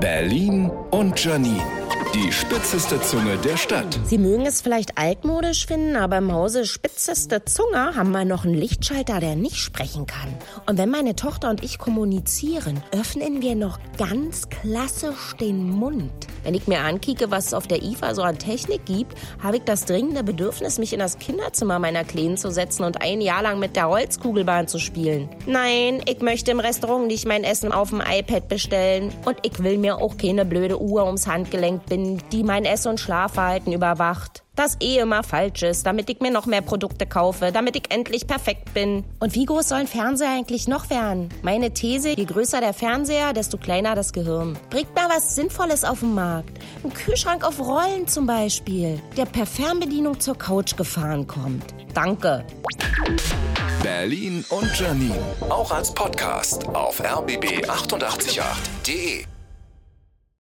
Berlin und Janine. Die spitzeste Zunge der Stadt. Sie mögen es vielleicht altmodisch finden, aber im Hause spitzeste Zunge haben wir noch einen Lichtschalter, der nicht sprechen kann. Und wenn meine Tochter und ich kommunizieren, öffnen wir noch ganz klassisch den Mund. Wenn ich mir ankicke, was es auf der IFA so an Technik gibt, habe ich das dringende Bedürfnis, mich in das Kinderzimmer meiner Kleinen zu setzen und ein Jahr lang mit der Holzkugelbahn zu spielen. Nein, ich möchte im Restaurant nicht mein Essen auf dem iPad bestellen. Und ich will mir auch keine blöde Uhr ums Handgelenk binden bin, die mein Ess- und Schlafverhalten überwacht. Das eh immer falsch ist, damit ich mir noch mehr Produkte kaufe, damit ich endlich perfekt bin. Und wie groß soll ein Fernseher eigentlich noch werden? Meine These, je größer der Fernseher, desto kleiner das Gehirn. Bringt mal was Sinnvolles auf den Markt. Ein Kühlschrank auf Rollen zum Beispiel, der per Fernbedienung zur Couch gefahren kommt. Danke. Berlin und Janine. Auch als Podcast auf rbb888.de.